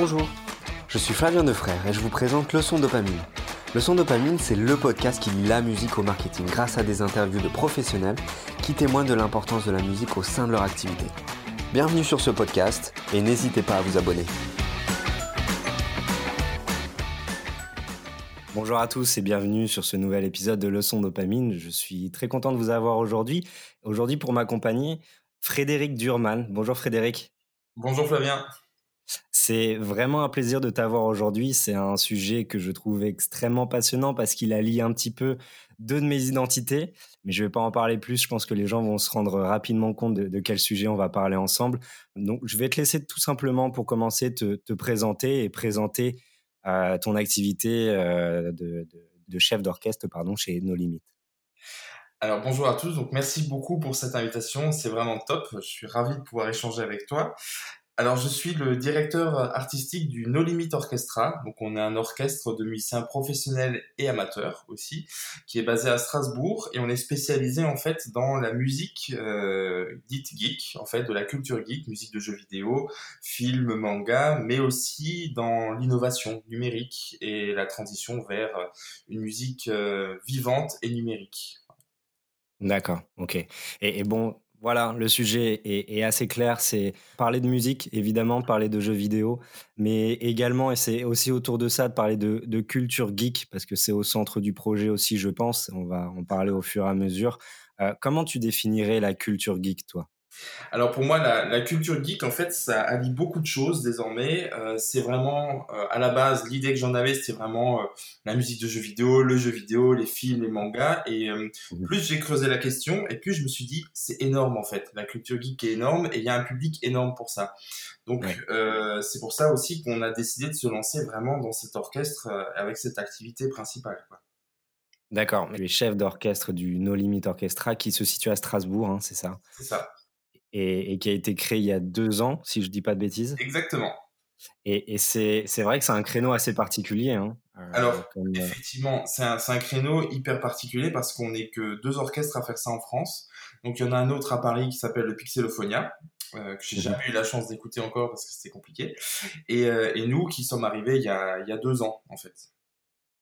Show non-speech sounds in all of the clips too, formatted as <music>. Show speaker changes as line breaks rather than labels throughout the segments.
Bonjour, je suis Flavien Defrère et je vous présente Leçon Dopamine. Leçon Dopamine, c'est le podcast qui lie la musique au marketing grâce à des interviews de professionnels qui témoignent de l'importance de la musique au sein de leur activité. Bienvenue sur ce podcast et n'hésitez pas à vous abonner. Bonjour à tous et bienvenue sur ce nouvel épisode de Leçon Dopamine. Je suis très content de vous avoir aujourd'hui. Aujourd'hui pour m'accompagner, Frédéric Durman. Bonjour Frédéric.
Bonjour Flavien.
C'est vraiment un plaisir de t'avoir aujourd'hui. C'est un sujet que je trouve extrêmement passionnant parce qu'il allie un petit peu deux de mes identités. Mais je ne vais pas en parler plus. Je pense que les gens vont se rendre rapidement compte de, quel sujet on va parler ensemble. Donc, je vais te laisser tout simplement pour commencer te, te présenter et présenter euh, ton activité euh, de, chef d'orchestre pardon, chez No Limites.
Alors bonjour à tous, donc merci beaucoup pour cette invitation, c'est vraiment top, je suis ravi de pouvoir échanger avec toi. Alors, je suis le directeur artistique du No Limit Orchestra. Donc, on est un orchestre de musiciens professionnels et amateurs aussi, qui est basé à Strasbourg et on est spécialisé en fait dans la musique euh, dite geek, en fait, de la culture geek, musique de jeux vidéo, films, manga, mais aussi dans l'innovation numérique et la transition vers une musique euh, vivante et numérique.
D'accord, ok. Et, et bon, voilà, le sujet est, assez clair. C'est parler de musique, évidemment, parler de jeux vidéo, mais également, et c'est aussi autour de ça, de parler de, culture geek, parce que c'est au centre du projet aussi, je pense. On va en parler au fur et à mesure. Euh, comment tu définirais la culture geek, toi?
Alors pour moi, la, culture geek, en fait, ça allie beaucoup de choses désormais. Euh, c'est vraiment, euh, à la base, l'idée que j'en avais, c'était vraiment euh, la musique de jeux vidéo, le jeu vidéo, les films, les mangas. Et mmh. plus j'ai creusé la question, et plus je me suis dit, c'est énorme en fait. La culture geek est énorme, et il y a un public énorme pour ça. Donc c'est pour ça aussi qu'on a décidé de se lancer vraiment dans cet orchestre avec cette activité principale.
D'accord. Tu es chef d'orchestre du No Limit Orchestra qui se situe à Strasbourg, hein, c'est ça?
C'est ça
et, qui a été créé il y a deux ans, si je ne dis pas de bêtises.
Exactement.
Et, c'est vrai que c'est un créneau assez particulier. Hein,
euh, Alors, effectivement, c'est un, un, créneau hyper particulier parce qu'on n'est que deux orchestres à faire ça en France. Donc, il y en a un autre à Paris qui s'appelle le Pixelophonia, euh, que j'ai mmh jamais eu la chance d'écouter encore parce que c'était compliqué. Et, euh, et, nous qui sommes arrivés il y, a, il y a deux ans, en fait.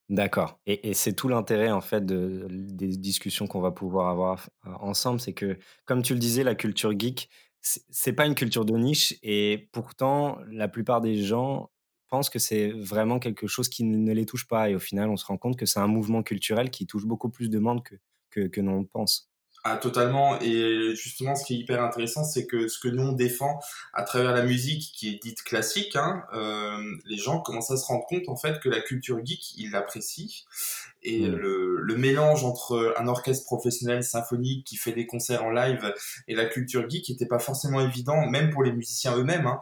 D'accord. Et, c'est tout l'intérêt en fait de, des discussions qu'on va pouvoir avoir euh, ensemble, c'est que comme tu le disais, la culture geek, c'est pas une culture de niche et pourtant la plupart des gens pensent que c'est vraiment quelque chose qui ne les touche pas et au final on se rend compte que c'est un mouvement culturel qui touche beaucoup plus de monde que, que, que l'on pense.
Ah, totalement. Et justement, ce qui est hyper intéressant, c'est que ce que nous on défend à travers la musique qui est dite classique, hein, euh, les gens commencent à se rendre compte en fait que la culture geek, ils l'apprécient. Et mm. le, le, mélange entre un orchestre professionnel symphonique qui fait des concerts en live et la culture geek n'était pas forcément évident, même pour les musiciens eux-mêmes. Hein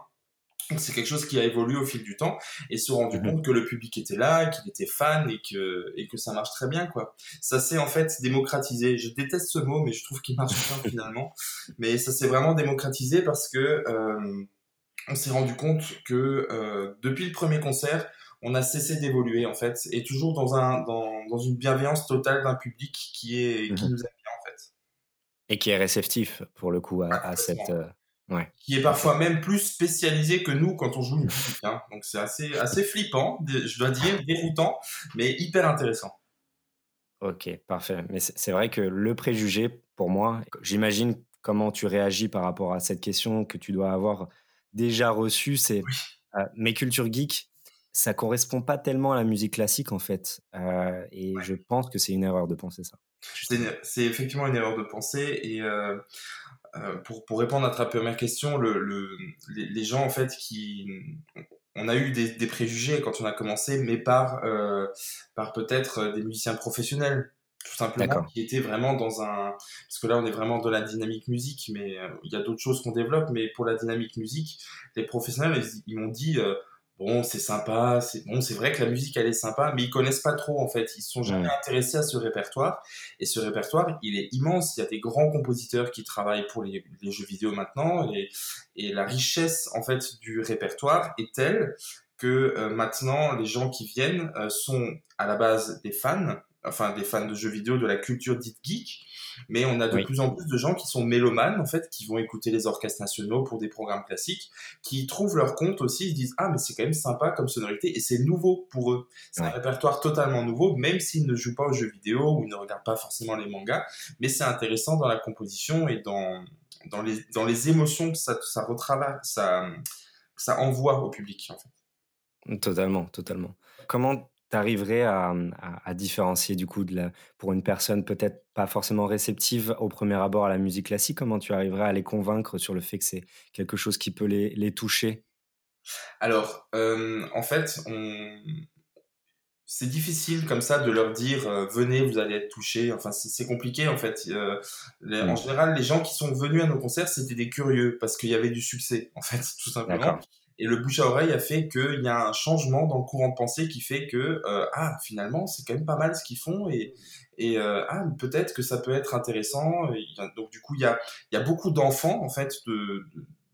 c'est quelque chose qui a évolué au fil du temps et se rendu mhm. compte que le public était là, qu'il était fan et que et que ça marche très bien quoi. Ça s'est en fait démocratisé. Je déteste ce mot mais je trouve qu'il marche bien <laughs> finalement. Mais ça s'est vraiment démocratisé parce que euh, on s'est rendu compte que euh, depuis le premier concert, on a cessé d'évoluer en fait et toujours dans un dans, dans une bienveillance totale d'un public qui est qui mhm. nous aime bien en fait.
Et qui est réceptif pour le coup à, à cette euh,
qui est parfois même plus spécialisé que nous quand on joue une musique. Hein. Donc c'est assez, assez flippant, je dois dire, déroutant, mais hyper intéressant.
Ok, parfait. Mais c'est vrai que le préjugé, pour moi, j'imagine comment tu réagis par rapport à cette question que tu dois avoir déjà reçue, c'est euh, mes cultures geeks, ça correspond pas tellement à la musique classique en fait. Euh, et je pense que c'est une erreur de penser ça.
C'est effectivement une erreur de penser et euh, euh, pour, pour, répondre à ta première question, le, le, les, gens en fait qui on a eu des, des, préjugés quand on a commencé, mais par euh, par peut-être des musiciens professionnels tout simplement qui étaient vraiment dans un parce que là on est vraiment dans la dynamique musique, mais euh, il y a d'autres choses qu'on développe, mais pour la dynamique musique, les professionnels ils, m'ont dit bon, c'est sympa, c'est bon, c'est vrai que la musique elle est sympa, mais ils connaissent pas trop en fait, ils sont jamais intéressés à ce répertoire. Et ce répertoire, il est immense. Il y a des grands compositeurs qui travaillent pour les, jeux vidéo maintenant, et, et, la richesse en fait du répertoire est telle que euh, maintenant les gens qui viennent euh, sont à la base des fans, enfin des fans de jeux vidéo, de la culture dite geek, mais on a de plus en plus de gens qui sont mélomanes, en fait, qui vont écouter les orchestres nationaux pour des programmes classiques, qui trouvent leur compte aussi, ils se disent Ah, mais c'est quand même sympa comme sonorité, et c'est nouveau pour eux. C'est un répertoire totalement nouveau, même s'ils ne jouent pas aux jeux vidéo ou ne regardent pas forcément les mangas, mais c'est intéressant dans la composition et dans, dans, les, dans les émotions que ça, ça retravaille, ça, ça envoie au public, en fait.
Totalement, totalement. Comment tu arriverais à, à, différencier du coup de la, pour une personne peut-être pas forcément réceptive au premier abord à la musique classique, comment tu arriverais à les convaincre sur le fait que c'est quelque chose qui peut les, les toucher?
Alors, euh, en fait, on... c'est difficile comme ça de leur dire euh, venez, vous allez être touchés. Enfin, c'est compliqué en fait. Euh, en mmh. général, les gens qui sont venus à nos concerts, c'était des curieux parce qu'il y avait du succès en fait, <laughs> tout simplement. Et le bouche à oreille a fait qu'il y a un changement dans le courant de pensée qui fait que euh, ah finalement c'est quand même pas mal ce qu'ils font et et euh, ah peut-être que ça peut être intéressant. donc du coup il y a y a beaucoup d'enfants en fait de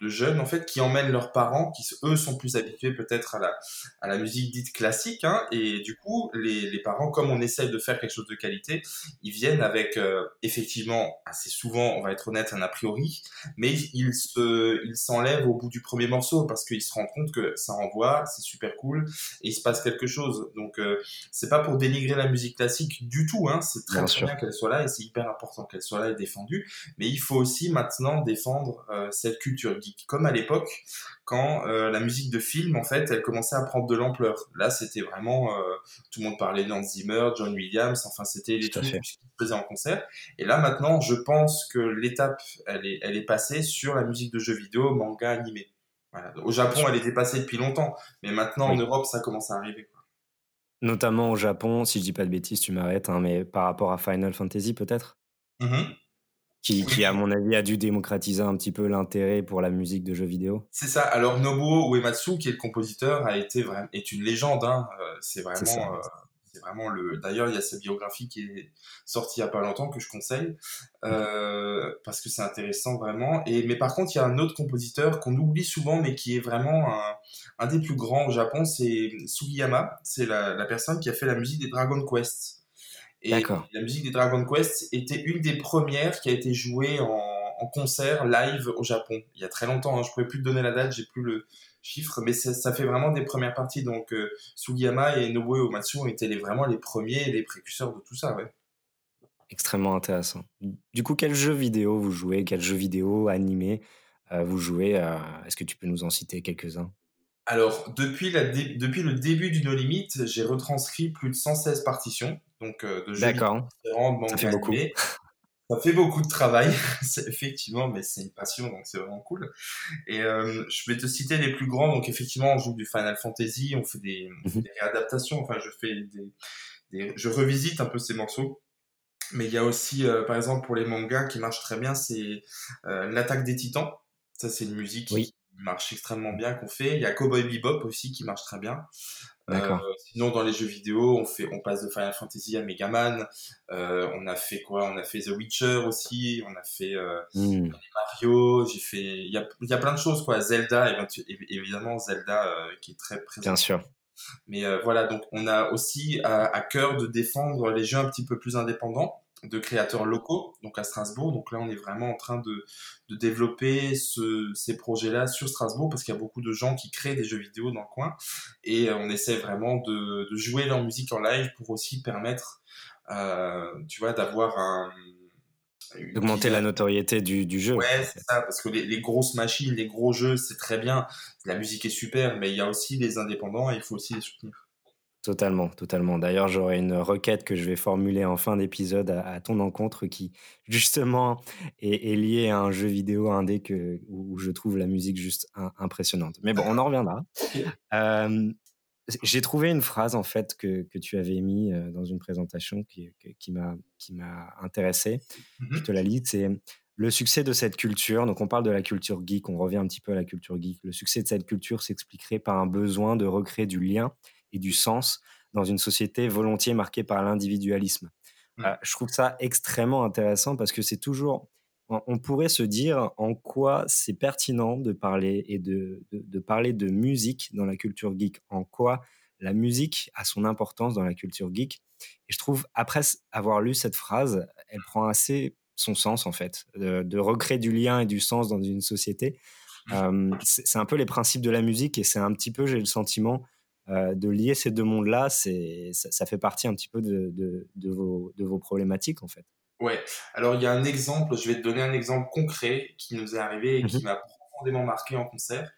de jeunes en fait qui emmènent leurs parents qui eux sont plus habitués peut-être à la à la musique dite classique hein, et du coup les, les parents comme on essaie de faire quelque chose de qualité ils viennent avec euh, effectivement assez souvent on va être honnête un a priori mais ils se ils s'enlèvent au bout du premier morceau parce qu'ils se rendent compte que ça envoie c'est super cool et il se passe quelque chose. Donc euh, c'est pas pour dénigrer la musique classique du tout hein, c'est très, très bien qu'elle soit là et c'est hyper important qu'elle soit là et défendue mais il faut aussi maintenant défendre euh, cette culture comme à l'époque quand euh, la musique de film en fait elle commençait à prendre de l'ampleur. Là c'était vraiment euh, tout le monde parlait de Hans Zimmer, John Williams, enfin c'était les trucs qui se faisaient en concert. Et là maintenant je pense que l'étape elle est elle est passée sur la musique de jeux vidéo, manga, animé. Au Japon elle était passée depuis longtemps, mais maintenant en Europe ça commence à arriver.
Notamment au Japon, si je dis pas de bêtises, tu m'arrêtes, hein, mais par rapport à Final Fantasy peut-être? Mmh qui, à mon avis, a dû démocratiser un petit peu l'intérêt pour la musique de jeux vidéo.
C'est ça. Alors Nobuo Uematsu, qui est le compositeur, a été vraiment, est une légende. Hein. Euh, c'est vraiment, euh, c'est vraiment le. D'ailleurs, il y a sa biographie qui est sortie il y a pas longtemps que je conseille euh, parce que c'est intéressant vraiment. Et mais par contre, il y a un autre compositeur qu'on oublie souvent, mais qui est vraiment un, un des plus grands au Japon, c'est Sugiyama. C'est la, la personne qui a fait la musique des Dragon Quest. Et la musique des Dragon Quest était une des premières qui a été jouée en, concert live au Japon. Il y a très longtemps, hein, je ne pourrais plus te donner la date, j'ai plus le chiffre, mais ça, fait vraiment des premières parties. Donc euh, Sugiyama et Nobuo Uematsu ont été les, vraiment les premiers les précurseurs de tout ça. Ouais.
Extrêmement intéressant. Du coup, quel jeu vidéo vous jouez? Quel jeu vidéo animé euh, vous jouez euh, Est-ce que tu peux nous en citer quelques-uns?
Alors, depuis, la depuis le début du No Limit, j'ai retranscrit plus de 116 partitions donc euh, de jeux différents,
ça fait beaucoup.
Ça fait beaucoup de travail, <laughs> effectivement, mais c'est une passion, donc c'est vraiment cool. Et euh, je vais te citer les plus grands. Donc effectivement, on joue du Final Fantasy, on fait des, mhm. réadaptations. Enfin, je fais des, je revisite un peu ces morceaux. Mais il y a aussi, euh, par exemple, pour les mangas qui marchent très bien, c'est l'attaque des Titans. Ça, c'est une musique qui marche extrêmement bien qu'on fait. Il y a Cowboy Bebop aussi qui marche très bien. Euh, sinon, dans les jeux vidéo, on fait, on passe de Final Fantasy à Mega Man. Euh, on a fait quoi? On a fait The Witcher aussi. On a fait euh, hmm. Mario. J'ai fait, il y a, y a plein de choses quoi. Zelda, évidemment Zelda euh, qui est très présent.
Bien sûr.
Mais euh, voilà, donc on a aussi à, à, cœur de défendre les jeux un petit peu plus indépendants de créateurs locaux, donc à Strasbourg. Donc là, on est vraiment en train de, de développer ce, ces projets-là sur Strasbourg parce qu'il y a beaucoup de gens qui créent des jeux vidéo dans le coin et euh, on essaie vraiment de, de jouer leur musique en live pour aussi permettre, euh, tu vois, d'avoir un
d'augmenter la notoriété du, du jeu.
Ouais, c'est ça, parce que les, les, grosses machines, les gros jeux, c'est très bien, la musique est super, mais il y a aussi les indépendants et il faut aussi les soutenir.
Totalement, totalement. D'ailleurs, j'aurai une requête que je vais formuler en fin d'épisode à, ton encontre qui, justement, est, liée à un jeu vidéo indé que, où je trouve la musique juste impressionnante. Mais bon, on en reviendra. Euh, j'ai trouvé une phrase, en fait, que, que tu avais mis dans une présentation qui, qui m'a intéressé. Je mmh te la lis. C'est le succès de cette culture. Donc, on parle de la culture geek. On revient un petit peu à la culture geek. Le succès de cette culture s'expliquerait par un besoin de recréer du lien et du sens dans une société volontiers marquée par l'individualisme. Mmh. Euh, je trouve ça extrêmement intéressant parce que c'est toujours, on pourrait se dire en quoi c'est pertinent de parler et de, de, parler de musique dans la culture geek, en quoi la musique a son importance dans la culture geek. Et je trouve, après avoir lu cette phrase, elle prend assez son sens, en fait, de, recréer du lien et du sens dans une société. Mmh. c'est un peu les principes de la musique et c'est un petit peu, j'ai le sentiment, de lier ces deux mondes-là, ça, ça fait partie un petit peu de, de, vos, de vos problématiques, en fait.
Ouais, alors il y a un exemple, je vais te donner un exemple concret qui nous est arrivé et qui mmh m'a profondément marqué en concert.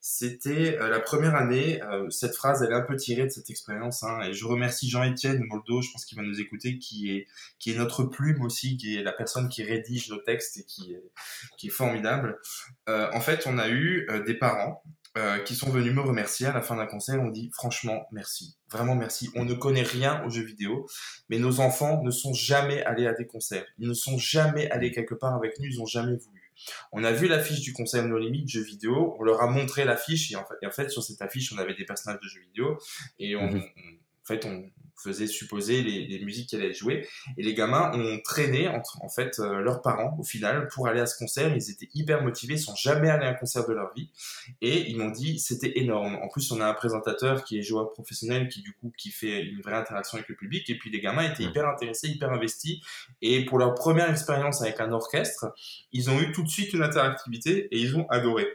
C'était euh, la première année, euh, cette phrase elle est un peu tirée de cette expérience, hein, et je remercie Jean-Étienne Moldo, je pense qu'il va nous écouter, qui est, qui est notre plume aussi, qui est la personne qui rédige nos textes et qui est, qui est formidable. Euh, en fait, on a eu des parents euh, qui sont venus me remercier à la fin d'un concert. On dit franchement merci, vraiment merci. On ne connaît rien aux jeux vidéo, mais nos enfants ne sont jamais allés à des concerts. Ils ne sont jamais allés quelque part avec nous. Ils n'ont jamais voulu. On a vu l'affiche du concert No Limit jeux vidéo. On leur a montré l'affiche et en fait, en fait, sur cette affiche, on avait des personnages de jeux vidéo et on, mhm. en fait, on, faisait supposer les, musiques qu'elle allait jouer. Et les gamins ont traîné entre en fait euh, leurs parents au final pour aller à ce concert. Ils étaient hyper motivés, ils sont jamais allés à un concert de leur vie. Et ils m'ont dit c'était énorme. En plus, on a un présentateur qui est joueur professionnel qui du coup qui fait une vraie interaction avec le public. Et puis les gamins étaient hyper intéressés, hyper investis. Et pour leur première expérience avec un orchestre, ils ont eu tout de suite une interactivité et ils ont adoré.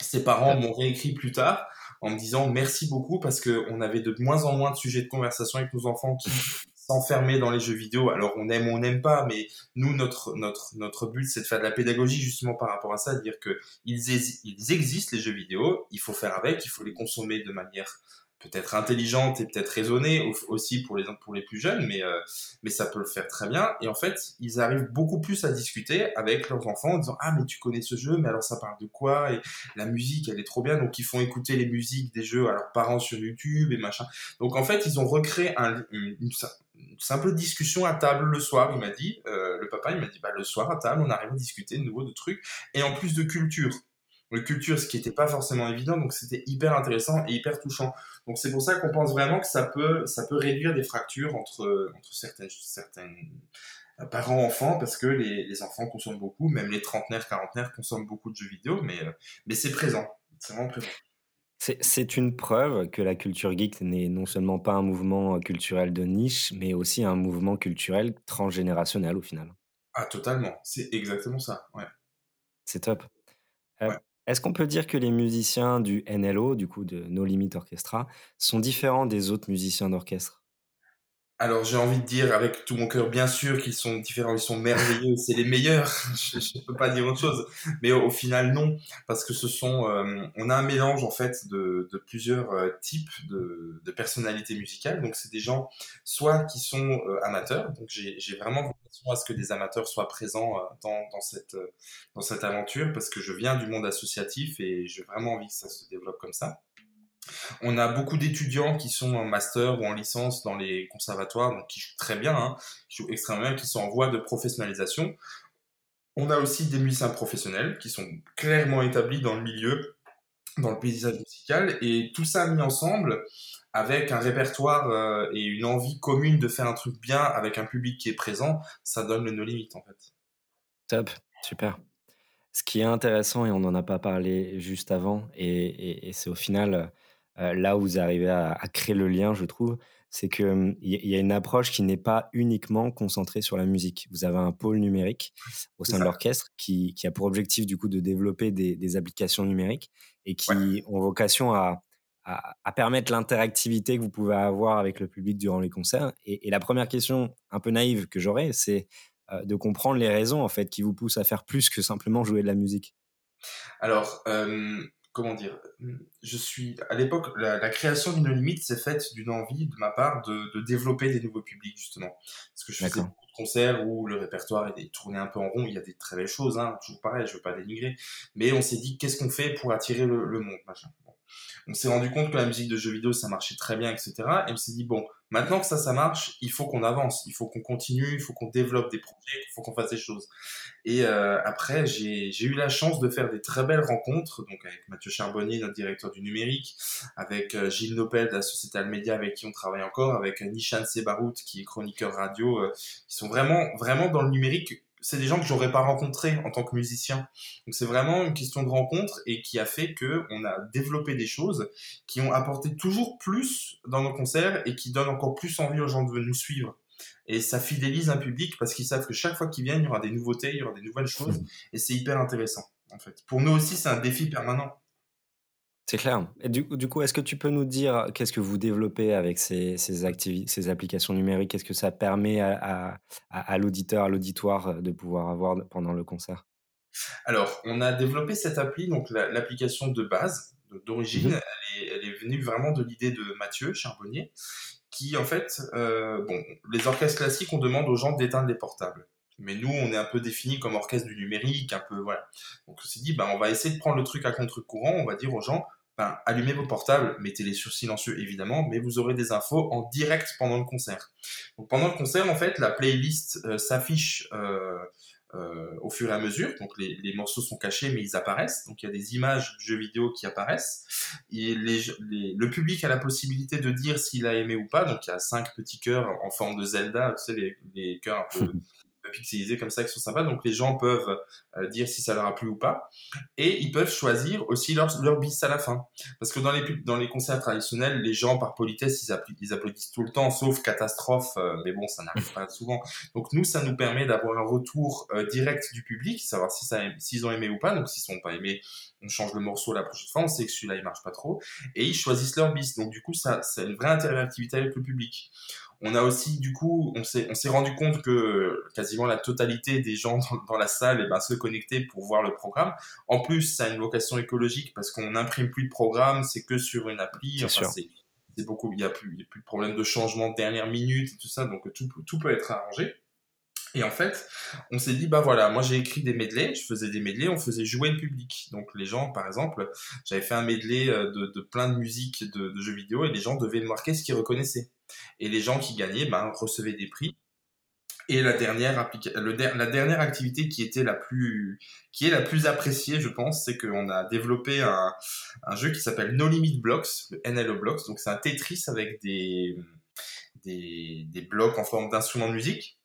Ses parents m'ont réécrit plus tard en me disant merci beaucoup parce qu'on avait de moins en moins de sujets de conversation avec nos enfants qui <laughs> s'enfermaient dans les jeux vidéo. Alors on aime ou on n'aime pas, mais nous notre notre notre but c'est de faire de la pédagogie justement par rapport à ça, de dire que ils, ils existent les jeux vidéo, il faut faire avec, il faut les consommer de manière peut-être intelligente et peut-être raisonnée aussi pour les pour les plus jeunes mais euh, mais ça peut le faire très bien. Et en fait ils arrivent beaucoup plus à discuter avec leurs enfants en disant ah mais tu connais ce jeu mais alors ça parle de quoi? Et la musique elle est trop bien donc ils font écouter les musiques des jeux à leurs parents sur YouTube et machin. Donc en fait ils ont recréé un, une, simple discussion à table le soir il m'a dit. Euh, le papa il m'a dit bah le soir à table on arrive à discuter de nouveau de trucs. Et en plus de culture culture, ce qui n'était pas forcément évident, donc c'était hyper intéressant et hyper touchant. Donc c'est pour ça qu'on pense vraiment que ça peut, ça peut réduire des fractures entre, entre certains, certains parents-enfants, parce que les, les, enfants consomment beaucoup, même les trentenaires, quarantenaires consomment beaucoup de jeux vidéo, mais, euh, mais c'est présent, c'est vraiment présent.
C'est une preuve que la culture geek n'est non seulement pas un mouvement culturel de niche, mais aussi un mouvement culturel transgénérationnel au final.
Ah, totalement. C'est exactement ça. Ouais.
C'est top. Euh, est-ce qu'on peut dire que les musiciens du NLO, du coup de No Limit Orchestra, sont différents des autres musiciens d'orchestre?
Alors j'ai envie de dire avec tout mon cœur, bien sûr qu'ils sont différents, ils sont merveilleux, c'est les meilleurs. <laughs> je, ne peux pas dire autre chose, mais au, final non, parce que ce sont, euh, on a un mélange en fait de, plusieurs euh, types de, personnalités musicales. Donc c'est des gens soit qui sont euh, amateurs, donc j'ai vraiment vocation à ce que des amateurs soient présents dans, dans cette dans cette aventure, parce que je viens du monde associatif et j'ai vraiment envie que ça se développe comme ça. On a beaucoup d'étudiants qui sont en master ou en licence dans les conservatoires, donc qui jouent très bien, hein, qui jouent extrêmement bien, qui sont en voie de professionnalisation. On a aussi des musiciens professionnels qui sont clairement établis dans le milieu, dans le paysage musical, et tout ça mis ensemble avec un répertoire euh, et une envie commune de faire un truc bien avec un public qui est présent, ça donne le no limit en fait.
Top, super. Ce qui est intéressant, et on n'en a pas parlé juste avant, et c'est au final euh, là où vous arrivez à, créer le lien, je trouve, c'est qu'il hum, y, a une approche qui n'est pas uniquement concentrée sur la musique. Vous avez un pôle numérique au sein de l'orchestre qui, a pour objectif du coup de développer des, applications numériques et qui ont vocation à, permettre l'interactivité que vous pouvez avoir avec le public durant les concerts. Et, la première question un peu naïve que j'aurais, c'est euh, de comprendre les raisons en fait qui vous poussent à faire plus que simplement jouer de la musique.
Alors, euh, comment dire, je suis à l'époque la, création d'une limite s'est faite d'une envie de ma part de, développer des nouveaux publics justement. Parce que je faisais beaucoup de concerts où le répertoire est tourné un peu en rond il y a des très belles choses hein, toujours pareil je veux pas dénigrer. Mais on s'est dit qu'est-ce qu'on fait pour attirer le, monde machin. On s'est rendu compte que la musique de jeux vidéo ça marchait très bien etc et on s'est dit bon Maintenant que ça, ça marche, il faut qu'on avance, il faut qu'on continue, il faut qu'on développe des projets, il faut qu'on fasse des choses. Et euh, après, j'ai eu la chance de faire des très belles rencontres, donc avec Mathieu Charbonnier, notre directeur du numérique, avec euh, Gilles Nopel de la Société Almedia, avec qui on travaille encore, avec Nishan Sebarout, qui est chroniqueur radio, euh, qui sont vraiment, vraiment dans le numérique c'est des gens que j'aurais pas rencontrés en tant que musicien. Donc c'est vraiment une question de rencontre et qui a fait que on a développé des choses qui ont apporté toujours plus dans nos concerts et qui donnent encore plus envie aux gens de nous suivre. Et ça fidélise un public parce qu'ils savent que chaque fois qu'ils viennent, il y aura des nouveautés, il y aura des nouvelles choses et c'est hyper intéressant en fait. Pour nous aussi, c'est un défi permanent.
C'est clair. Et du, coup, est-ce que tu peux nous dire qu'est-ce que vous développez avec ces, ces, ces applications numériques? Qu'est-ce que ça permet à, à, l'auditeur, à l'auditoire de pouvoir avoir pendant le concert?
Alors, on a développé cette appli, donc l'application de base, d'origine, mhm. elle, est, venue vraiment de l'idée de Mathieu Charbonnier, qui en fait, euh, bon, les orchestres classiques, on demande aux gens d'éteindre les portables. Mais nous, on est un peu défini comme orchestre du numérique, un peu, voilà. Donc, on s'est dit, ben, on va essayer de prendre le truc à contre-courant, on va dire aux gens, ben, allumez vos portables, mettez-les sur silencieux évidemment, mais vous aurez des infos en direct pendant le concert. Donc, pendant le concert, en fait, la playlist euh, s'affiche euh, euh, au fur et à mesure. Donc, les, les, morceaux sont cachés, mais ils apparaissent. Donc, il y a des images de jeux vidéo qui apparaissent. Et les, le public a la possibilité de dire s'il a aimé ou pas. Donc, il y a cinq petits cœurs en forme de Zelda, tu sais, les, les cœurs un peu <laughs> pixelisés comme ça qui sont sympas. Donc les gens peuvent euh, dire si ça leur a plu ou pas. Et ils peuvent choisir aussi leur, leur bis à la fin. Parce que dans les, dans les concerts traditionnels, les gens, par politesse, ils, applaudissent tout le temps, sauf catastrophe. Euh, mais bon, ça n'arrive pas souvent. Donc nous, ça nous permet d'avoir un retour euh, direct du public, savoir si ça, s'ils ont aimé ou pas. Donc s'ils sont pas aimés, on change le morceau la prochaine fois. On sait que celui-là, il marche pas trop. Et ils choisissent leur bis. Donc du coup, ça, c'est une vraie interactivité avec le public. On a aussi, du coup, on s'est, on s'est rendu compte que quasiment la totalité des gens dans, la salle eh ben, se connectaient pour voir le programme. En plus, ça a une vocation écologique parce qu'on n'imprime plus de programme, c'est que sur une appli. Enfin, c'est, c'est beaucoup, il n'y a, plus, a plus de problème de changement de dernière minute et tout ça, donc tout, tout peut être arrangé. Et en fait, on s'est dit, bah voilà, moi j'ai écrit des medleys, je faisais des medleys, on faisait jouer le public. Donc les gens, par exemple, j'avais fait un medley euh, de, de plein de musiques de, de, jeux vidéo et les gens devaient marquer ce qu'ils reconnaissaient. Et les gens qui gagnaient ben, recevaient des prix. Et la dernière, le la dernière activité qui était la plus, qui est la plus appréciée, je pense, c'est qu'on a développé un, un jeu qui s'appelle No Limit Blocks, le NLO Blocks. Donc c'est un Tetris avec des, des, des blocs en forme d'instruments de musique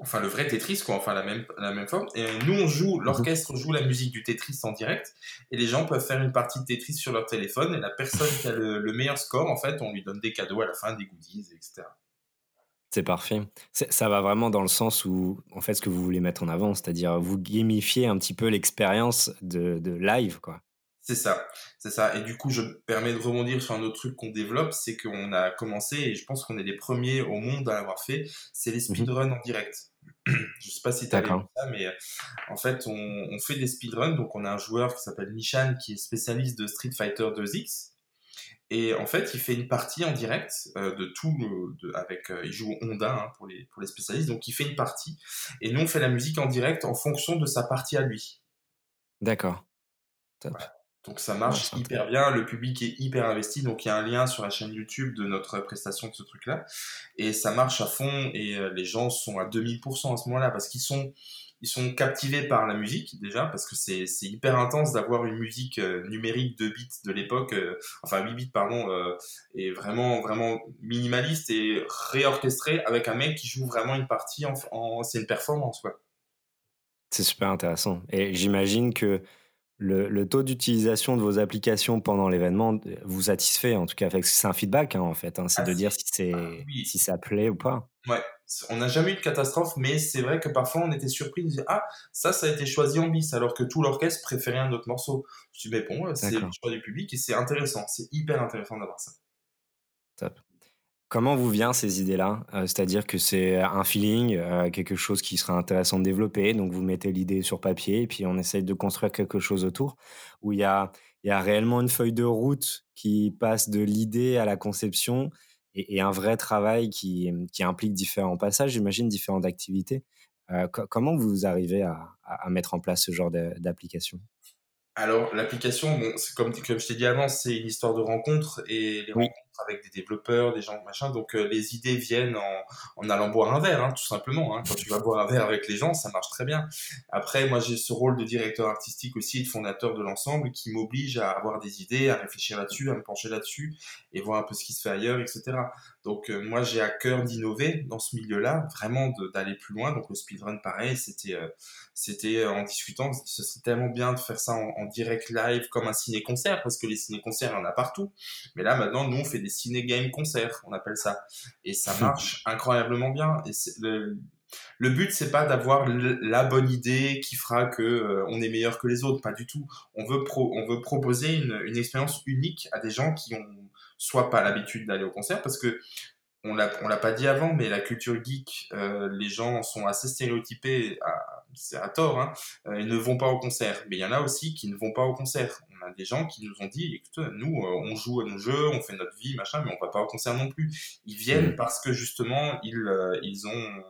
enfin le vrai Tetris quoi, enfin la même la même forme. Et nous on joue, l'orchestre joue la musique du Tetris en direct, et les gens peuvent faire une partie de Tetris sur leur téléphone, et la personne qui a le, meilleur score, en fait, on lui donne des cadeaux à la fin, des goodies, etc.
C'est parfait. Ça va vraiment dans le sens où, en fait, ce que vous voulez mettre en avant, c'est-à-dire vous gamifiez un petit peu l'expérience de, de live, quoi.
C'est ça, c'est ça. Et du coup, je me permets de rebondir sur un autre truc qu'on développe, c'est qu'on a commencé, et je pense qu'on est les premiers au monde à l'avoir fait, c'est les mhm. speedruns en direct. <clears throat> je sais pas si tu as vu ça, mais euh, en fait, on, fait des speedruns. Donc, on a un joueur qui s'appelle Nishan, qui est spécialiste de Street Fighter 2X. Et en fait, il fait une partie en direct euh, de tout, de, avec, euh, il joue Honda hein, pour, les, pour les spécialistes, donc il fait une partie. Et nous, on fait la musique en direct en fonction de sa partie à lui.
D'accord.
Donc ça marche hyper bien, le public est hyper investi, donc il y a un lien sur la chaîne YouTube de notre prestation de ce truc-là, et ça marche à fond, et euh, les gens sont à 2000% à ce moment-là, parce qu'ils sont, ils sont captivés par la musique déjà, parce que c'est hyper intense d'avoir une musique euh, numérique de bits de l'époque, euh, enfin 8 bits pardon, et vraiment vraiment minimaliste et réorchestré avec un mec qui joue vraiment une partie en, en c'est une performance quoi.
C'est super intéressant, et j'imagine que le, taux d'utilisation de vos applications pendant l'événement euh, vous satisfait en tout cas. C'est un feedback hein, en fait hein, c'est de ah, dire si. c'est ah si ça plaît ou pas.
Ouais on n'a jamais eu de catastrophe mais c'est vrai que parfois on était surpris de dire ah ça ça a été choisi en bis alors que tout l'orchestre préférait un autre morceau. Je dis mais bon c'est le choix du public et c'est intéressant. C'est hyper intéressant d'avoir ça.
Top Comment vous vient ces idées-là? Euh, C'est-à-dire que c'est un feeling, euh, quelque chose qui serait intéressant de développer, donc vous mettez l'idée sur papier et puis on essaye de construire quelque chose autour, où il y a, il y a réellement une feuille de route qui passe de l'idée à la conception et, un vrai travail qui, qui, implique différents passages, j'imagine, différentes activités. Euh, comment vous arrivez à, à, mettre en place ce genre d'application?
Alors, l'application, bon, comme, comme je t'ai dit avant, c'est une histoire de rencontre et les rencontres, avec des développeurs, des gens machin. Donc euh, les idées viennent en, allant boire un verre, hein, tout simplement. Hein. Quand tu vas boire un verre avec les gens, ça marche très bien. Après, moi j'ai ce rôle de directeur artistique aussi, de fondateur de l'ensemble, qui m'oblige à avoir des idées, à réfléchir là-dessus, à me pencher là-dessus et voir un peu ce qui se fait ailleurs, etc. Donc euh, moi j'ai à cœur d'innover dans ce milieu-là, vraiment d'aller plus loin. Donc le speedrun, pareil, c'était euh, c'était en discutant, ce serait tellement bien de faire ça en, en direct live comme un ciné-concert, parce que les ciné-concerts, il y en a partout. Mais là maintenant, nous on fait des ciné-game concerts, on appelle ça, et ça marche incroyablement bien. Et le, le but, c'est pas d'avoir la bonne idée qui fera que euh, on est meilleur que les autres, pas du tout. On veut, pro on veut proposer une, une expérience unique à des gens qui ont soit pas l'habitude d'aller au concert, parce que on l'a, on l'a pas dit avant, mais la culture geek, euh, les gens sont assez stéréotypés, c'est à tort, hein, euh, ils ne vont pas au concert. Mais il y en a aussi qui ne vont pas au concert. A des gens qui nous ont dit, écoute, nous, euh, on joue à nos jeux, on fait notre vie, machin, mais on va pas au concert non plus. Ils viennent mmh. parce que justement, ils, ils ont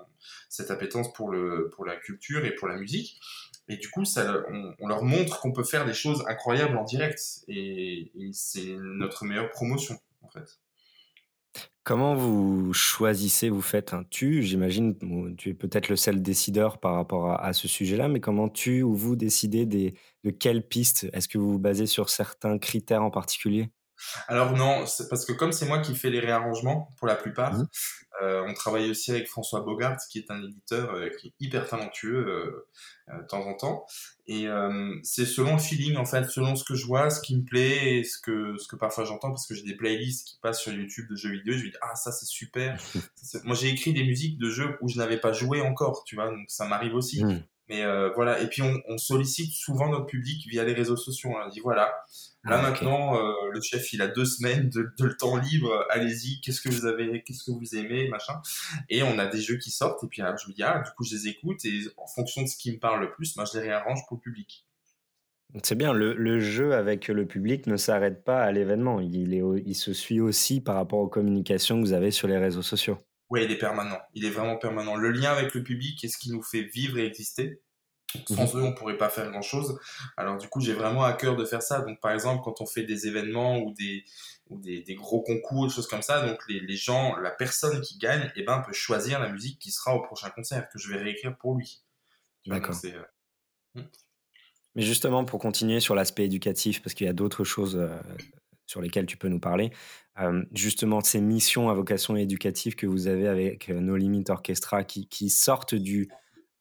cette appétence pour le, pour la culture et pour la musique. Et du coup, ça, on, leur montre qu'on peut faire des choses incroyables en direct. Et, c'est notre meilleure promotion, en fait.
Comment vous choisissez, vous faites un tu? J'imagine, tu es peut-être le seul décideur par rapport à, ce sujet-là, mais comment tu ou vous décidez des, de quelles pistes? Est-ce que vous vous basez sur certains critères en particulier?
Alors non, parce que comme c'est moi qui fais les réarrangements pour la plupart, mmh. Euh, on travaille aussi avec François Bogart, qui est un éditeur euh, qui est hyper talentueux euh, de temps en temps. Et c'est selon le feeling, en fait, selon ce que je vois, ce qui me plaît, et ce que, ce que parfois j'entends, parce que j'ai des playlists qui passent sur YouTube de jeux vidéo, je me dis, ah ça c'est super. <laughs> moi j'ai écrit des musiques de jeux où je n'avais pas joué encore, tu vois, donc ça m'arrive aussi. Mmh. Mais voilà, et puis on, sollicite souvent notre public via les réseaux sociaux. On dit voilà, Là ah, maintenant, euh, le chef, il a deux semaines de, le temps libre. Allez-y, qu'est-ce que vous avez, qu'est-ce que vous aimez, machin. Et on a des jeux qui sortent. Et puis je me dis ah, du coup, je les écoute et en fonction de ce qui me parle le plus, moi, je les réarrange pour le public.
C'est bien, le, jeu avec le public ne s'arrête pas à l'événement. Il, est, il se suit aussi par rapport aux communications que vous avez sur les réseaux sociaux.
Oui, il est permanent. Il est vraiment permanent. Le lien avec le public est ce qui nous fait vivre et exister. Sans mhm. eux, on pourrait pas faire grand chose. Alors du coup, j'ai vraiment à cœur de faire ça. Donc par exemple, quand on fait des événements ou des, ou des, des gros concours, des choses comme ça, donc les, les, gens, la personne qui gagne, eh ben, peut choisir la musique qui sera au prochain concert, que je vais réécrire pour lui.
D'accord. Euh, hmm. Mais justement, pour continuer sur l'aspect éducatif, parce qu'il y a d'autres choses euh, sur lesquelles tu peux nous parler, euh, justement ces missions à vocation éducative que vous avez avec No Limit Orchestra qui, qui sortent du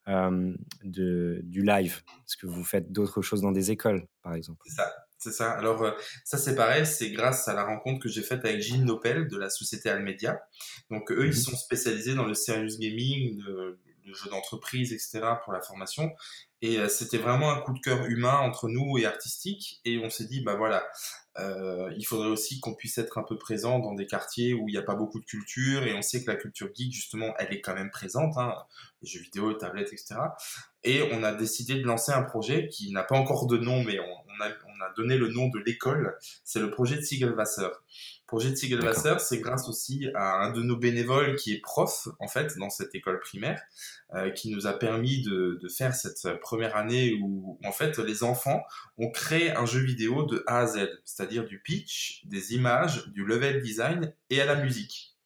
euh, de, du live Est-ce que vous faites d'autres choses dans des écoles, par exemple
C'est ça. C'est ça. Alors, euh, ça, c'est pareil. C'est grâce à la rencontre que j'ai faite avec Gilles Nopel de la société Almedia. Donc, eux, ils mhm. sont spécialisés dans le serious gaming, le, le jeu d'entreprise, etc., pour la formation. Et euh, c'était vraiment un coup de cœur humain entre nous et artistique. Et on s'est dit, bah voilà, euh, il faudrait aussi qu'on puisse être un peu présent dans des quartiers où il n'y a pas beaucoup de culture. Et on sait que la culture geek, justement, elle est quand même présente, hein, les jeux vidéo, les tablettes, etc. Et on a décidé de lancer un projet qui n'a pas encore de nom, mais on, a, donné le nom de l'école. C'est le projet de Siegelwasser projet de Siegelwasser, c'est grâce aussi à un de nos bénévoles qui est prof, en fait, dans cette école primaire, euh, qui nous a permis de, de, faire cette première année où, en fait, les enfants ont créé un jeu vidéo de A à Z, c'est-à-dire du pitch, des images, du level design et à la musique.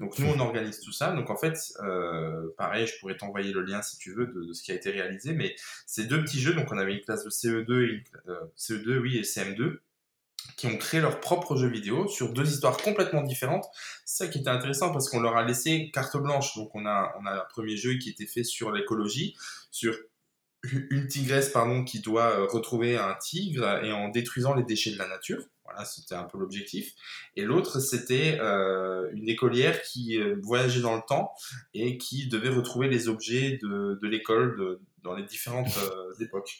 Donc nous, on organise tout ça. Donc en fait, euh, pareil, je pourrais t'envoyer le lien si tu veux de, de, ce qui a été réalisé. Mais c'est deux petits jeux. Donc on avait une classe de CE2 et une, euh, CE2, oui, et CM2 qui ont créé leur propre jeu vidéo sur deux histoires complètement différentes. C'est ça qui était intéressant parce qu'on leur a laissé carte blanche. Donc on a, on a un premier jeu qui était fait sur l'écologie, sur une tigresse pardon, qui doit euh, retrouver un tigre et en détruisant les déchets de la nature. Voilà, c'était un peu l'objectif. Et l'autre, c'était euh, une écolière qui euh, voyageait dans le temps et qui devait retrouver les objets de, de l'école, de, dans les différentes euh, époques.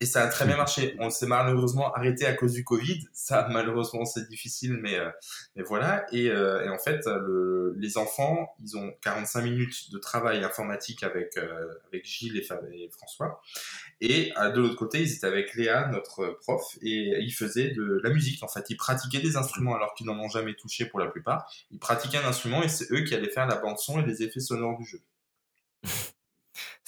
Et ça a très bien marché. On s'est malheureusement arrêté à cause du Covid. Ça, malheureusement, c'est difficile, mais, euh, mais voilà. Et, euh, et en fait, le, les enfants, ils ont 45 minutes de travail informatique avec, avec Gilles et, et, François. Et de l'autre côté, ils étaient avec Léa, notre prof, et ils faisaient de la musique. En fait, ils pratiquaient des instruments alors qu'ils n'en ont jamais touché pour la plupart. Ils pratiquaient un instrument et c'est eux qui allaient faire la bande son et les effets sonores du jeu.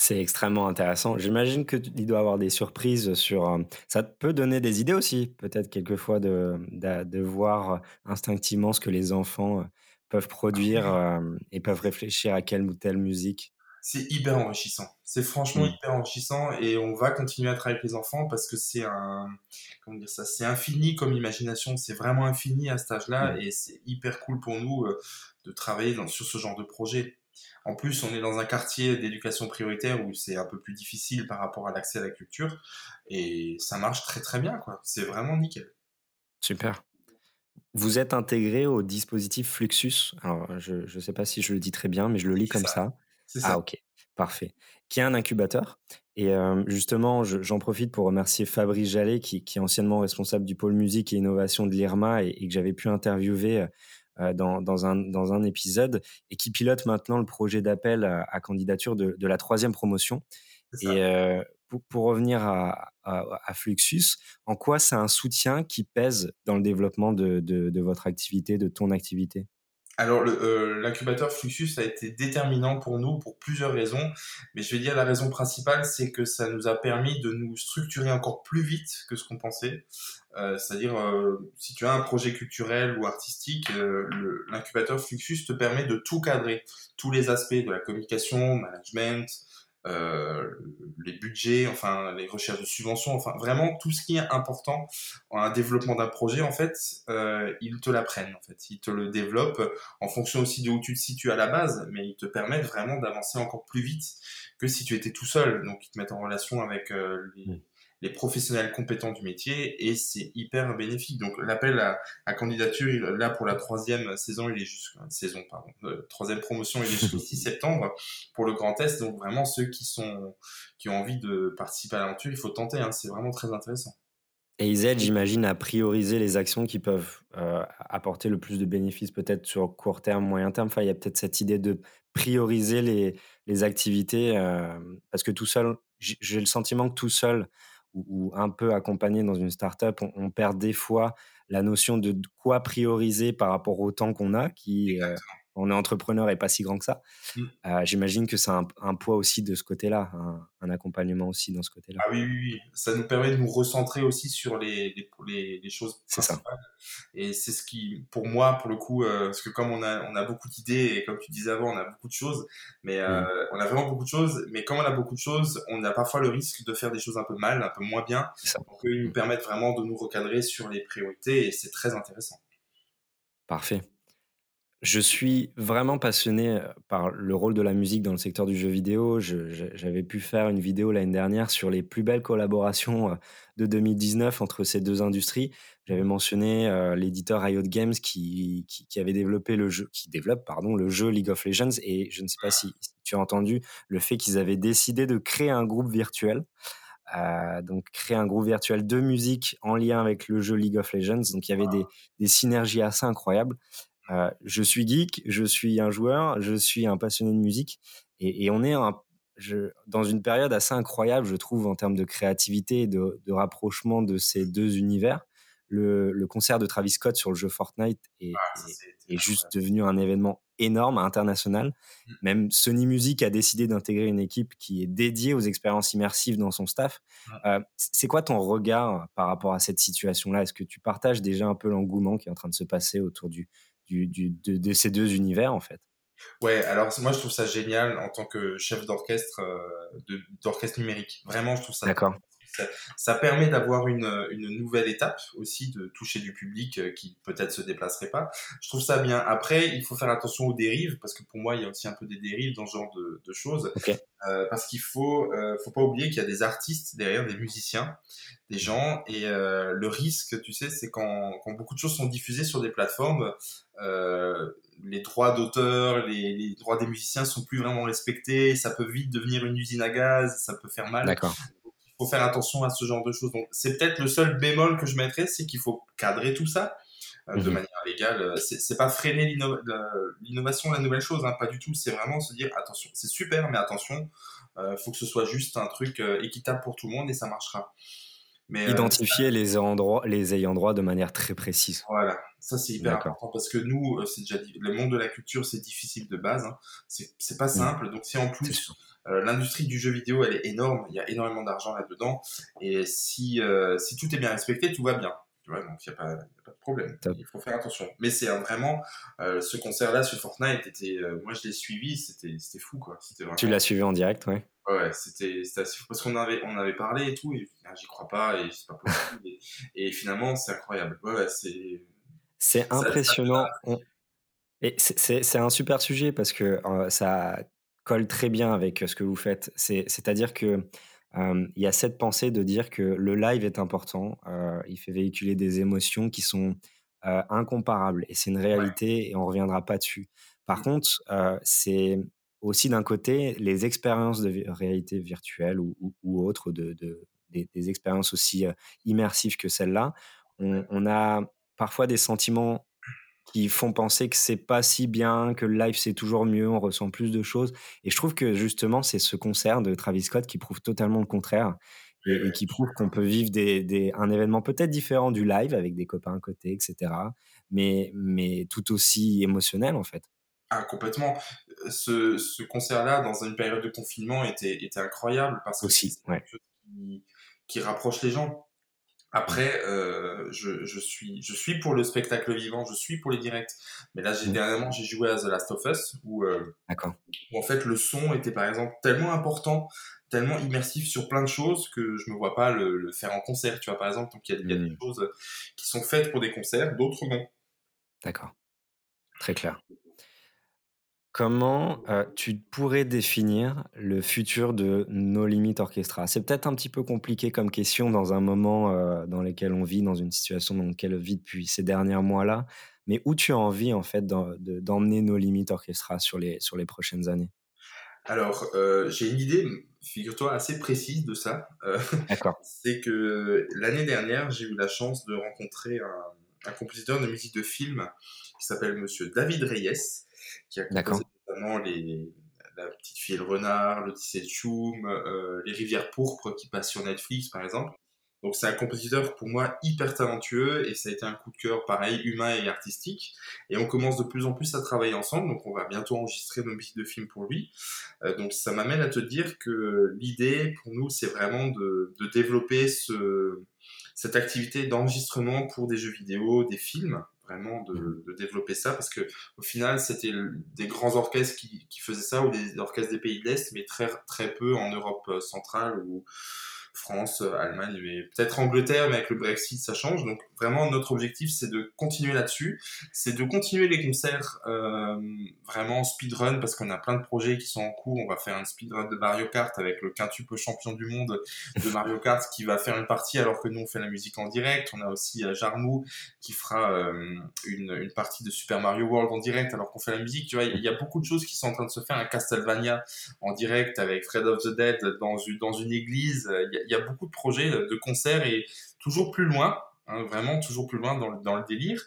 C'est extrêmement intéressant. J'imagine qu'il doit avoir des surprises sur. euh, Ça peut donner des idées aussi, peut-être quelquefois de, de, de voir instinctivement ce que les enfants euh, peuvent produire euh, et peuvent réfléchir à quelle ou telle musique.
C'est hyper enrichissant. C'est franchement
Mm,
hyper enrichissant et on va continuer à travailler avec les enfants parce que c'est un, comment dire ça, c'est infini comme imagination. C'est vraiment infini à cet âge-là
mm.
et c'est hyper cool pour nous euh, de travailler dans- sur ce genre de projet. En plus, on est dans un quartier d'éducation prioritaire où c'est un peu plus difficile par rapport à l'accès à la culture et ça marche très très bien quoi. C'est vraiment nickel.
Super. Vous êtes intégré au dispositif Fluxus. Alors, je ne sais pas si je le dis très bien, mais je le lis comme
ça,
ça. Ah, ok, parfait. Qui est un incubateur. Et euh, justement, je- j'en profite pour remercier Fabrice Jallet, qui, qui est anciennement responsable du pôle musique et innovation de l'IRMA et, et que j'avais pu interviewer euh, dans, dans un, dans un épisode et qui pilote maintenant le projet d'appel à, à candidature de, de la troisième promotion. Et euh, pour, pour revenir à, à, à Fluxus, en quoi c'est un soutien qui pèse dans le développement de, de, de votre activité, de ton activité?
Alors, euh, l'incubateur Fluxus a été déterminant pour nous pour plusieurs raisons, mais je vais dire la raison principale, c'est que ça nous a permis de nous structurer encore plus vite que ce qu'on pensait. Euh, c'est-à-dire, euh, si tu as un projet culturel ou artistique, l'incubateur Fluxus te permet de tout cadrer, tous les aspects de la communication, management, euh, les budgets, enfin les recherches de subventions, enfin vraiment tout ce qui est important en un développement d'un projet, en fait, euh, ils te l'apprennent, en fait, ils te le développent en fonction aussi de où tu te situes à la base, mais ils te permettent vraiment d'avancer encore plus vite que si tu étais tout seul. Donc ils te mettent en relation avec euh, les,
Mm.
Les professionnels compétents du métier et c'est hyper bénéfique. Donc l'appel à, candidature, là pour la troisième saison, il est jusqu'à saison, pardon, euh, troisième promotion, il est jusqu'au 6 septembre pour le Grand Est. Donc vraiment ceux qui sont qui ont envie de participer à l'aventure, il faut tenter. Hein, c'est vraiment très intéressant.
Et ils aident, j'imagine, à prioriser les actions qui peuvent euh, apporter le plus de bénéfices, peut-être sur court terme, moyen terme. Il y a peut-être cette idée de prioriser les, les activités, euh, parce que tout seul, j'ai le sentiment que tout seul, ou, un peu accompagné dans une startup, on, perd des fois la notion de quoi prioriser par rapport au temps qu'on a, qui, euh. On est entrepreneur et pas si grand que ça.
Mm.
Euh, j'imagine que c'est un, un poids aussi de ce côté-là, un, un accompagnement aussi dans ce côté-là.
Ah oui, oui, oui. Ça nous permet de nous recentrer aussi sur les, les, les, les choses
C'est ça.
principales. Et c'est ce qui, pour moi, pour le coup, euh, parce que comme on a, on a beaucoup d'idées, et comme tu disais avant, on a beaucoup de choses, mais euh,
Mm.
on a vraiment beaucoup de choses, mais comme on a beaucoup de choses, on a parfois le risque de faire des choses un peu mal, un peu moins bien. Donc, ils nous permettent vraiment de nous recadrer sur les priorités, et c'est très intéressant.
Parfait. Je suis vraiment passionné euh, par le rôle de la musique dans le secteur du jeu vidéo. J'avais pu faire une vidéo l'année dernière sur les plus belles collaborations euh, de 2019 entre ces deux industries. J'avais mentionné euh, l'éditeur Riot Games qui, qui, qui avait développé le jeu, qui développe pardon le jeu League of Legends. Et je ne sais pas si, si tu as entendu le fait qu'ils avaient décidé de créer un groupe virtuel. Euh, donc créer un groupe virtuel de musique en lien avec le jeu League of Legends. Donc il y avait des, des synergies assez incroyables. Euh, je suis geek, je suis un joueur, je suis un passionné de musique, et, et on est un, je, dans une période assez incroyable, je trouve, en termes de créativité et de, de rapprochement de ces deux univers. Le, le concert de Travis Scott sur le jeu Fortnite est,
Ah, ça,
est-
c'est
est juste devenu un événement énorme, international.
Mm.
Même Sony Music a décidé d'intégrer une équipe qui est dédiée aux expériences immersives dans son staff. Euh, c'est quoi ton regard par rapport à cette situation-là? Est-ce que tu partages déjà un peu l'engouement qui est en train de se passer autour du, du, du- de, de ces deux univers, en fait
Ouais, alors moi je trouve ça génial en tant que chef d'orchestre euh, d'orchestre numérique. Vraiment, je trouve ça
D'accord.
Ça, ça permet d'avoir une, une nouvelle étape aussi, de toucher du public euh, qui peut-être se déplacerait pas. Je trouve ça bien. Après, il faut faire attention aux dérives, parce que pour moi, il y a aussi un peu des dérives dans ce genre de, de choses. Euh, parce qu'il faut, euh, faut pas oublier qu'il y a des artistes derrière, des musiciens, des gens, et euh, le risque, tu sais, c'est quand, quand beaucoup de choses sont diffusées sur des plateformes, les droits d'auteur, les, les droits des musiciens sont plus vraiment respectés, ça peut vite devenir une usine à gaz, ça peut faire mal
D'accord.
Faut faire attention à ce genre de choses. Donc, c'est peut-être le seul bémol que je mettrais, c'est qu'il faut cadrer tout ça euh, de
Mhm.
manière légale. Euh, C'est pas freiner la- l'innovation, la nouvelle chose, hein, pas du tout. C'est vraiment se dire attention, c'est super, mais attention, euh, faut que ce soit juste un truc euh, équitable pour tout le monde et ça marchera.
Mais, Identifier les, endroits, les ayants droit de manière très précise.
Voilà, ça c'est hyper important parce que nous, c'est déjà dit, le monde de la culture c'est difficile de base, hein. c'est pas mmh. simple. Donc si en plus l'industrie du jeu vidéo elle est énorme, il y a énormément d'argent là-dedans et si, si tout est bien respecté, tout va bien. Tu vois, donc il n'y a, pas de problème. Il faut faire attention. Mais c'est vraiment, ce concert-là sur Fortnite, était, moi je l'ai suivi, c'était fou quoi.
Vraiment... Tu l'as suivi en direct, ouais.
Ouais, c'était assez fou parce qu'on avait, on avait parlé et tout, et ah, j'y crois pas, et c'est pas possible. et, finalement, c'est incroyable. Ouais, c'est.
C'est impressionnant. Et c'est un super sujet parce que ça colle très bien avec ce que vous faites. C'est-à-dire que il y a cette pensée de dire que le live est important. il fait véhiculer des émotions qui sont incomparables et c'est une réalité et on reviendra pas dessus. Par mmh. contre, c'est aussi d'un côté les expériences de réalité virtuelle ou, ou, autres, de, des, expériences aussi immersives que celle-là. On, a parfois des sentiments qui font penser que c'est pas si bien, que le live c'est toujours mieux, on ressent plus de choses. Et je trouve que justement c'est ce concert de Travis Scott qui prouve totalement le contraire et, qui prouve qu'on peut vivre des, un événement peut-être différent du live avec des copains à côté, etc. Mais, mais tout aussi émotionnel en fait.
Ah, complètement. Ce, ce concert-là, dans une période de confinement, était, était incroyable parce que
Aussi, ouais.
qui, qui, rapproche les gens. Après, euh, je, je, suis, je suis pour le spectacle vivant, je suis pour les directs. Mais là, j'ai, mmh. dernièrement, j'ai joué à The Last of Us où, euh, où, en fait, le son était par exemple tellement important, tellement immersif sur plein de choses que je me vois pas le, le faire en concert, tu vois, par exemple. Donc, il y, a, y a des mmh. choses qui sont faites pour des concerts, d'autres non.
D'accord. Très clair. Comment tu pourrais définir le futur de No Limit Orchestra C'est peut-être un petit peu compliqué comme question dans un moment dans lequel on vit, dans une situation dans laquelle on vit depuis ces derniers mois-là, mais où tu as envie en fait d'emmener No Limit Orchestra sur les, sur les prochaines années?
Alors, j'ai une idée, figure-toi, assez précise de ça.
D'accord. <laughs>
C'est que l'année dernière, j'ai eu la chance de rencontrer un, un compositeur de musique de film qui s'appelle Monsieur David Reyes qui a composé notamment les, La petite fille et le renard, l'Odyssée de Choum, euh, Les rivières pourpres qui passent sur Netflix par exemple. Donc c'est un compositeur pour moi hyper talentueux et ça a été un coup de cœur pareil humain et artistique. Et on commence de plus en plus à travailler ensemble, donc on va bientôt enregistrer nos musiques de films pour lui. Euh, donc ça m'amène à te dire que l'idée pour nous c'est vraiment de, de développer ce, cette activité d'enregistrement pour des jeux vidéo, des films, de, de, développer ça parce que au final c'était des grands orchestres qui, qui, faisaient ça ou des orchestres des pays de l'Est mais très très peu en Europe euh, centrale ou France, euh, Allemagne, mais peut-être Angleterre, mais avec le Brexit, ça change. Donc vraiment, notre objectif, c'est de continuer là-dessus, c'est de continuer les concerts euh, vraiment speedrun, parce qu'on a plein de projets qui sont en cours. On va faire un speedrun de Mario Kart avec le quintuple champion du monde de Mario Kart qui va faire une partie alors que nous, on fait la musique en direct. On a aussi euh, Jarmou qui fera une, une, partie de Super Mario World en direct alors qu'on fait la musique. Tu vois, il y a beaucoup de choses qui sont en train de se faire. Un Castlevania en direct avec Fred of the Dead dans une, dans une église. Il y il y a beaucoup de projets de concerts et toujours plus loin, hein, vraiment toujours plus loin dans le, délire,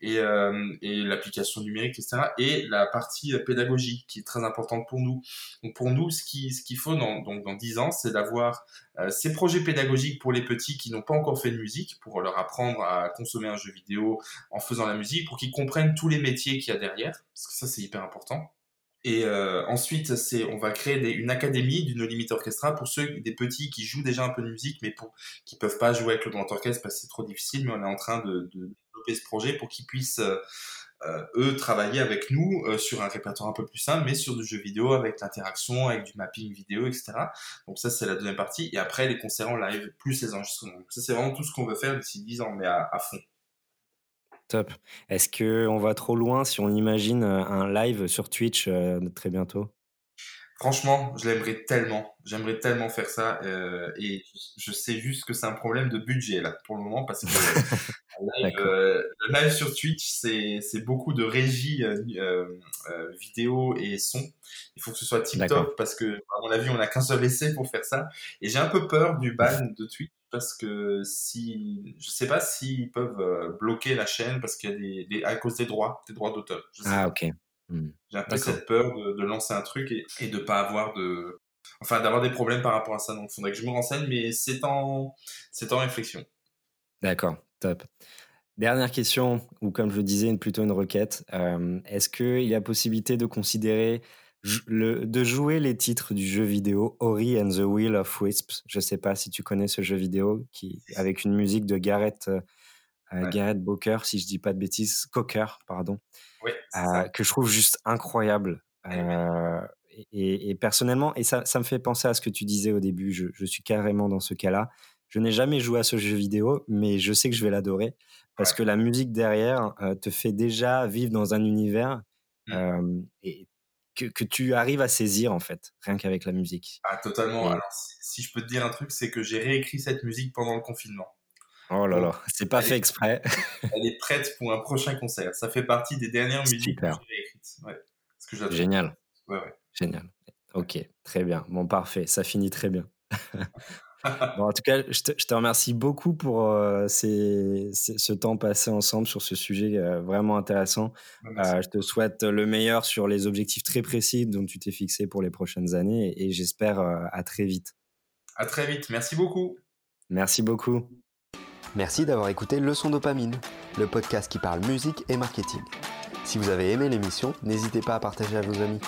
et, euh, et l'application numérique, etc. Et la partie pédagogique qui est très importante pour nous. Donc pour nous, ce qu'il ce qu'il faut dans, donc dans 10 ans, c'est d'avoir euh, ces projets pédagogiques pour les petits qui n'ont pas encore fait de musique, pour leur apprendre à consommer un jeu vidéo en faisant la musique, pour qu'ils comprennent tous les métiers qu'il y a derrière, parce que ça c'est hyper important. Et euh, ensuite, on va créer une académie d'une limite Orchestra pour ceux des petits qui jouent déjà un peu de musique, mais pour qui peuvent pas jouer avec le grand orchestre parce que c'est trop difficile. Mais on est en train de, développer ce projet pour qu'ils puissent euh, eux travailler avec nous euh, sur un répertoire un peu plus simple, mais sur du jeu vidéo avec l'interaction, avec du mapping vidéo, etc. Donc ça, c'est la deuxième partie. Et après, les concerts en live plus les enregistrements. Donc ça, c'est vraiment tout ce qu'on veut faire d'ici 10 ans, mais à fond.
Top. Est-ce qu'on va trop loin si on imagine un live sur Twitch très bientôt?
Franchement, je l'aimerais tellement. J'aimerais tellement faire ça. Euh, et je sais juste que c'est un problème de budget là pour le moment parce que <laughs> euh, le live sur Twitch, c'est beaucoup de régie vidéo et son. Il faut que ce soit TikTok parce que, à mon avis, on n'a qu'un seul essai pour faire ça. Et j'ai un peu peur du ban de Twitch parce que si je sais pas s'ils peuvent euh, bloquer la chaîne parce qu'il y a des, à cause des droits des droits d'auteur
ah ok
hmm. j'ai un peu cette peur de, lancer un truc et, et de pas avoir de enfin d'avoir des problèmes par rapport à ça. Donc, il faudrait que je me renseigne, mais c'est en, c'est en réflexion.
D'accord, top. Dernière question, ou comme je le disais, plutôt une requête. Euh, est-ce qu'il y a possibilité de considérer le, de jouer les titres du jeu vidéo Ori and the Wheel of Wisps Je ne sais pas si tu connais ce jeu vidéo qui, avec une musique de Gareth, euh, Gareth Booker, si je dis pas de bêtises, Cocker, pardon, euh, que je trouve juste incroyable. et, personnellement, et ça, ça, me fait penser à ce que tu disais au début, je, je suis carrément dans ce cas-là. Je n'ai jamais joué à ce jeu vidéo, mais je sais que je vais l'adorer parce que la musique derrière te fait déjà vivre dans un univers mmh. et que, que, tu arrives à saisir en fait, rien qu'avec la musique.
Ah, totalement. Alors, si, je peux te dire un truc, c'est que j'ai réécrit cette musique pendant le confinement.
Oh là là, c'est pas fait exprès. <laughs>
elle est prête pour un prochain concert. Ça fait partie des dernières musiques que j'ai réécrites. Ouais,
Génial.
Ouais, ouais.
Génial. Ok, très bien. Bon, parfait. Ça finit très bien. <laughs> en tout cas, je te, remercie beaucoup pour euh, ce temps passé ensemble sur ce sujet euh, vraiment intéressant. Euh, je te souhaite le meilleur sur les objectifs très précis dont tu t'es fixé pour les prochaines années et, j'espère à très vite.
À très vite. Merci beaucoup.
Merci beaucoup.
Merci d'avoir écouté Leçon Dopamine, le podcast qui parle musique et marketing. Si vous avez aimé l'émission, n'hésitez pas à partager à vos amis.